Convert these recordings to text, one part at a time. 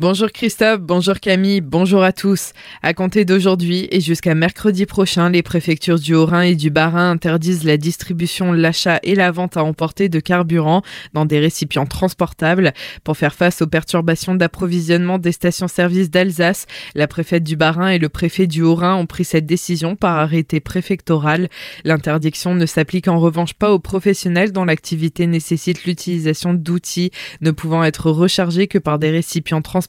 Bonjour Christophe, bonjour Camille, bonjour à tous. À compter d'aujourd'hui et jusqu'à mercredi prochain, les préfectures du Haut-Rhin et du Bas-Rhin interdisent la distribution, l'achat et la vente à emporter de carburant dans des récipients transportables. Pour faire face aux perturbations d'approvisionnement des stations-service d'Alsace, la préfète du Bas-Rhin et le préfet du Haut-Rhin ont pris cette décision par arrêté préfectoral. L'interdiction ne s'applique en revanche pas aux professionnels dont l'activité nécessite l'utilisation d'outils ne pouvant être rechargés que par des récipients transportables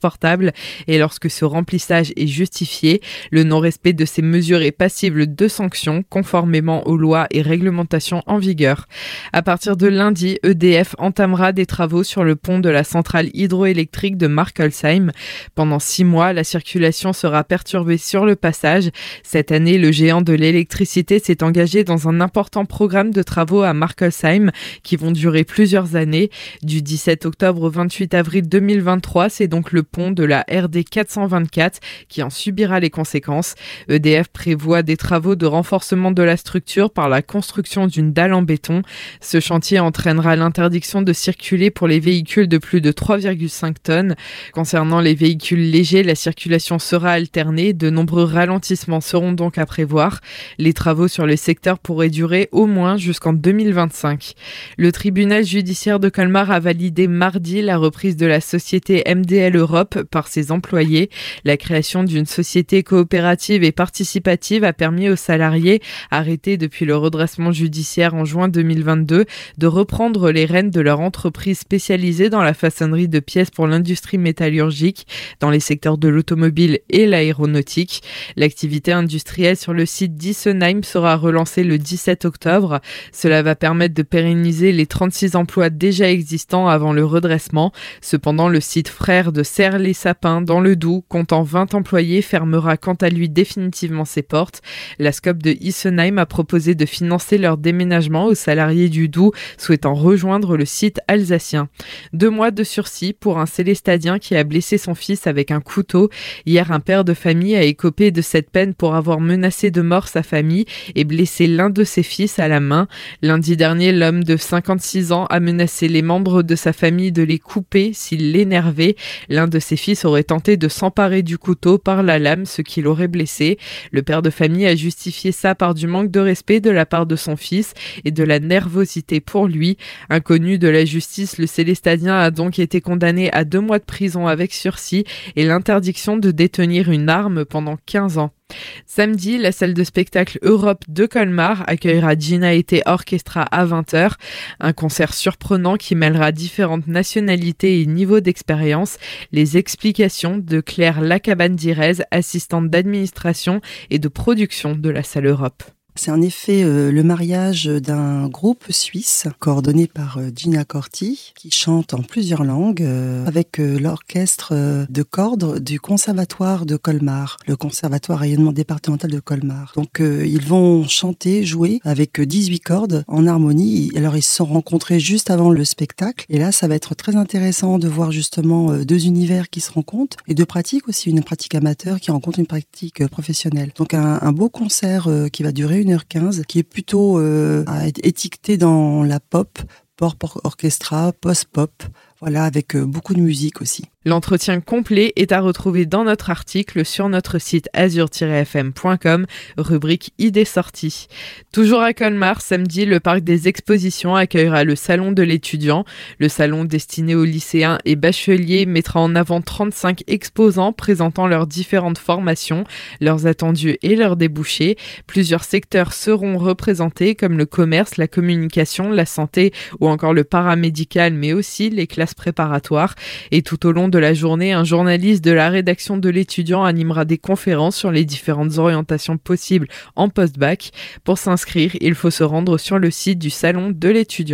et lorsque ce remplissage est justifié, le non-respect de ces mesures est passible de sanctions conformément aux lois et réglementations en vigueur. À partir de lundi, EDF entamera des travaux sur le pont de la centrale hydroélectrique de Markelsheim. Pendant six mois, la circulation sera perturbée sur le passage. Cette année, le géant de l'électricité s'est engagé dans un important programme de travaux à Markelsheim qui vont durer plusieurs années. Du 17 octobre au 28 avril 2023, c'est donc le pont de la RD 424 qui en subira les conséquences. EDF prévoit des travaux de renforcement de la structure par la construction d'une dalle en béton. Ce chantier entraînera l'interdiction de circuler pour les véhicules de plus de 3,5 tonnes. Concernant les véhicules légers, la circulation sera alternée. De nombreux ralentissements seront donc à prévoir. Les travaux sur le secteur pourraient durer au moins jusqu'en 2025. Le tribunal judiciaire de Colmar a validé mardi la reprise de la société MDL Europe par ses employés. La création d'une société coopérative et participative a permis aux salariés, arrêtés depuis le redressement judiciaire en juin 2022, de reprendre les rênes de leur entreprise spécialisée dans la façonnerie de pièces pour l'industrie métallurgique, dans les secteurs de l'automobile et l'aéronautique. L'activité industrielle sur le site d'Issenheim sera relancée le 17 octobre. Cela va permettre de pérenniser les 36 emplois déjà existants avant le redressement. Cependant, le site frère de les Sapins dans le Doubs, comptant 20 employés, fermera quant à lui définitivement ses portes. La SCOP de Issenheim a proposé de financer leur déménagement aux salariés du Doubs souhaitant rejoindre le site alsacien. Deux mois de sursis pour un célestadien qui a blessé son fils avec un couteau. Hier, un père de famille a écopé de cette peine pour avoir menacé de mort sa famille et blessé l'un de ses fils à la main. Lundi dernier, l'homme de 56 ans a menacé les membres de sa famille de les couper s'il l'énervait. L'un de ses fils aurait tenté de s'emparer du couteau par la lame, ce qui l'aurait blessé. Le père de famille a justifié ça par du manque de respect de la part de son fils et de la nervosité pour lui. Inconnu de la justice, le Célestadien a donc été condamné à deux mois de prison avec sursis et l'interdiction de détenir une arme pendant 15 ans. Samedi, la salle de spectacle Europe de Colmar accueillera Gina et Orchestra à 20h, un concert surprenant qui mêlera différentes nationalités et niveaux d'expérience. Les explications de Claire Lacabane-Direz, assistante d'administration et de production de la salle Europe. C'est en effet euh, le mariage d'un groupe suisse coordonné par euh, Gina Corti qui chante en plusieurs langues euh, avec l'orchestre de cordes du conservatoire de Colmar, le conservatoire rayonnement départemental de Colmar. Donc ils vont chanter, jouer avec 18 cordes en harmonie. Alors ils se sont rencontrés juste avant le spectacle et là ça va être très intéressant de voir justement deux univers qui se rencontrent et deux pratiques aussi, une pratique amateur qui rencontre une pratique professionnelle. Donc un, un beau concert qui va durer une 1h15, qui est plutôt euh, étiqueté dans la pop, pop orchestra, post-pop, voilà, avec euh, beaucoup de musique aussi. L'entretien complet est à retrouver dans notre article sur notre site azur-fm.com, rubrique idées sorties. Toujours à Colmar, samedi, le parc des expositions accueillera le salon de l'étudiant. Le salon destiné aux lycéens et bacheliers mettra en avant 35 exposants présentant leurs différentes formations, leurs attendus et leurs débouchés. Plusieurs secteurs seront représentés comme le commerce, la communication, la santé ou encore le paramédical, mais aussi les classes préparatoires. Et tout au long de la journée, un journaliste de la rédaction de l'étudiant animera des conférences sur les différentes orientations possibles en post-bac. Pour s'inscrire, il faut se rendre sur le site du salon de l'étudiant.